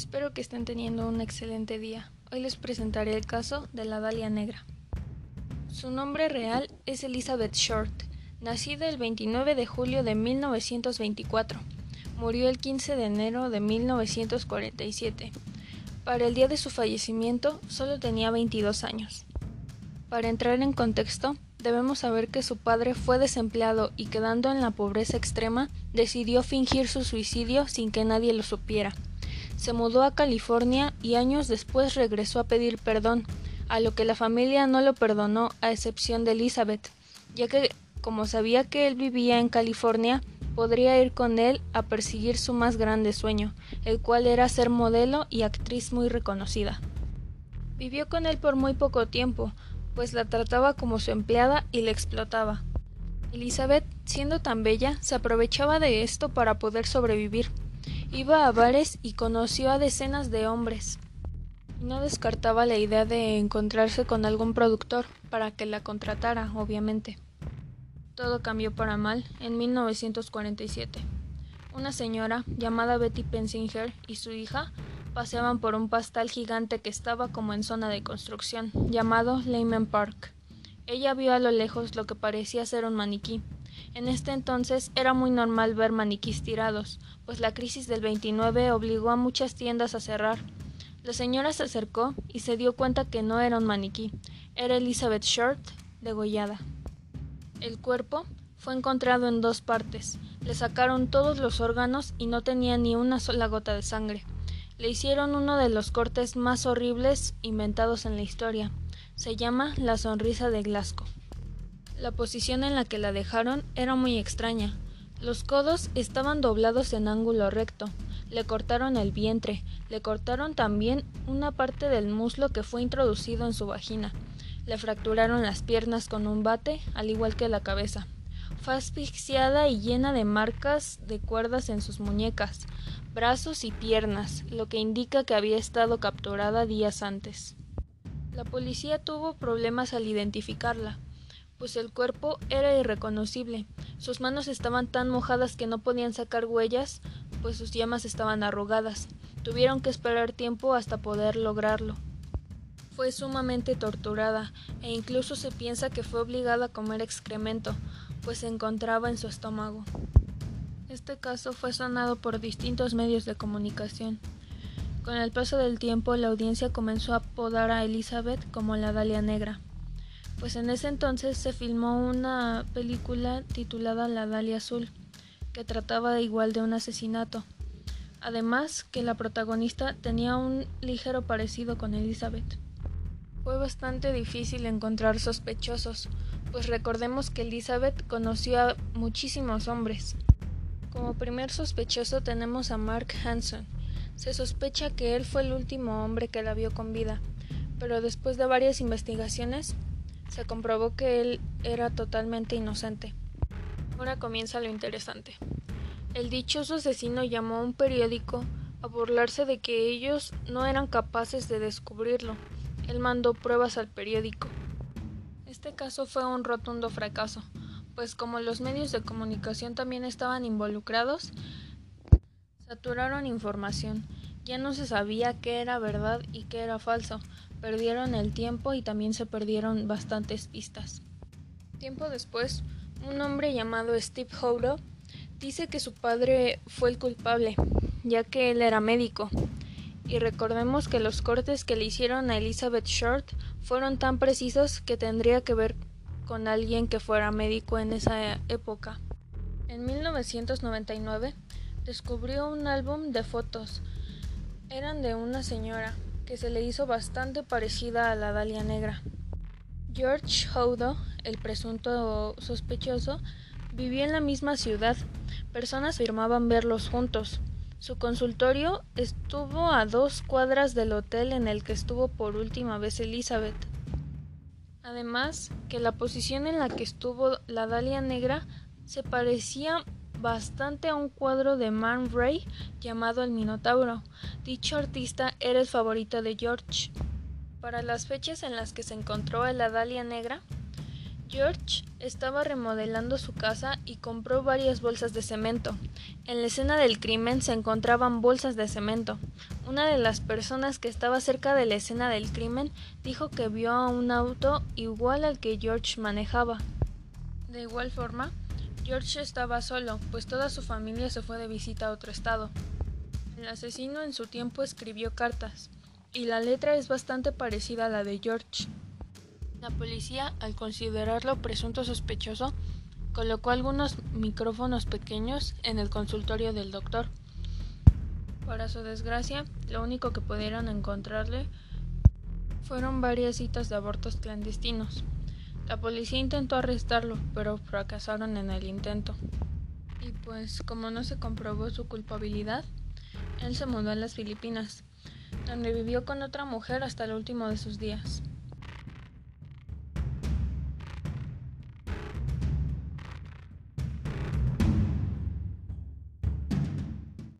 Espero que estén teniendo un excelente día. Hoy les presentaré el caso de la Dalia Negra. Su nombre real es Elizabeth Short, nacida el 29 de julio de 1924. Murió el 15 de enero de 1947. Para el día de su fallecimiento solo tenía 22 años. Para entrar en contexto, debemos saber que su padre fue desempleado y quedando en la pobreza extrema, decidió fingir su suicidio sin que nadie lo supiera. Se mudó a California y años después regresó a pedir perdón, a lo que la familia no lo perdonó a excepción de Elizabeth, ya que como sabía que él vivía en California, podría ir con él a perseguir su más grande sueño, el cual era ser modelo y actriz muy reconocida. Vivió con él por muy poco tiempo, pues la trataba como su empleada y la explotaba. Elizabeth, siendo tan bella, se aprovechaba de esto para poder sobrevivir. Iba a bares y conoció a decenas de hombres. No descartaba la idea de encontrarse con algún productor para que la contratara, obviamente. Todo cambió para mal en 1947. Una señora llamada Betty Pensinger y su hija paseaban por un pastal gigante que estaba como en zona de construcción, llamado Lehman Park. Ella vio a lo lejos lo que parecía ser un maniquí. En este entonces era muy normal ver maniquís tirados, pues la crisis del 29 obligó a muchas tiendas a cerrar. La señora se acercó y se dio cuenta que no era un maniquí, era Elizabeth Short, degollada. El cuerpo fue encontrado en dos partes. Le sacaron todos los órganos y no tenía ni una sola gota de sangre. Le hicieron uno de los cortes más horribles inventados en la historia. Se llama la sonrisa de Glasgow. La posición en la que la dejaron era muy extraña. Los codos estaban doblados en ángulo recto. Le cortaron el vientre, le cortaron también una parte del muslo que fue introducido en su vagina. Le fracturaron las piernas con un bate, al igual que la cabeza. Fue asfixiada y llena de marcas de cuerdas en sus muñecas brazos y piernas, lo que indica que había estado capturada días antes. La policía tuvo problemas al identificarla, pues el cuerpo era irreconocible. Sus manos estaban tan mojadas que no podían sacar huellas, pues sus llamas estaban arrugadas. Tuvieron que esperar tiempo hasta poder lograrlo. Fue sumamente torturada e incluso se piensa que fue obligada a comer excremento, pues se encontraba en su estómago. Este caso fue sonado por distintos medios de comunicación. Con el paso del tiempo, la audiencia comenzó a apodar a Elizabeth como la Dalia Negra, pues en ese entonces se filmó una película titulada La Dalia Azul, que trataba igual de un asesinato. Además, que la protagonista tenía un ligero parecido con Elizabeth. Fue bastante difícil encontrar sospechosos, pues recordemos que Elizabeth conoció a muchísimos hombres. Como primer sospechoso tenemos a Mark Hanson. Se sospecha que él fue el último hombre que la vio con vida, pero después de varias investigaciones se comprobó que él era totalmente inocente. Ahora comienza lo interesante. El dichoso asesino llamó a un periódico a burlarse de que ellos no eran capaces de descubrirlo. Él mandó pruebas al periódico. Este caso fue un rotundo fracaso, pues como los medios de comunicación también estaban involucrados, saturaron información. Ya no se sabía qué era verdad y qué era falso. Perdieron el tiempo y también se perdieron bastantes pistas. Tiempo después, un hombre llamado Steve Hodo dice que su padre fue el culpable, ya que él era médico. Y recordemos que los cortes que le hicieron a Elizabeth Short fueron tan precisos que tendría que ver con alguien que fuera médico en esa época. En 1999 descubrió un álbum de fotos. Eran de una señora que se le hizo bastante parecida a la Dalia Negra. George Hodo, el presunto sospechoso, vivía en la misma ciudad. Personas afirmaban verlos juntos. Su consultorio estuvo a dos cuadras del hotel en el que estuvo por última vez Elizabeth. Además, que la posición en la que estuvo la Dalia Negra se parecía bastante a un cuadro de Man Ray llamado El Minotauro. Dicho artista era el favorito de George. Para las fechas en las que se encontró a la Dalia Negra, George estaba remodelando su casa y compró varias bolsas de cemento. En la escena del crimen se encontraban bolsas de cemento. Una de las personas que estaba cerca de la escena del crimen dijo que vio a un auto igual al que George manejaba. De igual forma, George estaba solo, pues toda su familia se fue de visita a otro estado. El asesino en su tiempo escribió cartas, y la letra es bastante parecida a la de George. La policía, al considerarlo presunto sospechoso, colocó algunos micrófonos pequeños en el consultorio del doctor. Para su desgracia, lo único que pudieron encontrarle fueron varias citas de abortos clandestinos. La policía intentó arrestarlo, pero fracasaron en el intento. Y pues, como no se comprobó su culpabilidad, él se mudó a las Filipinas, donde vivió con otra mujer hasta el último de sus días.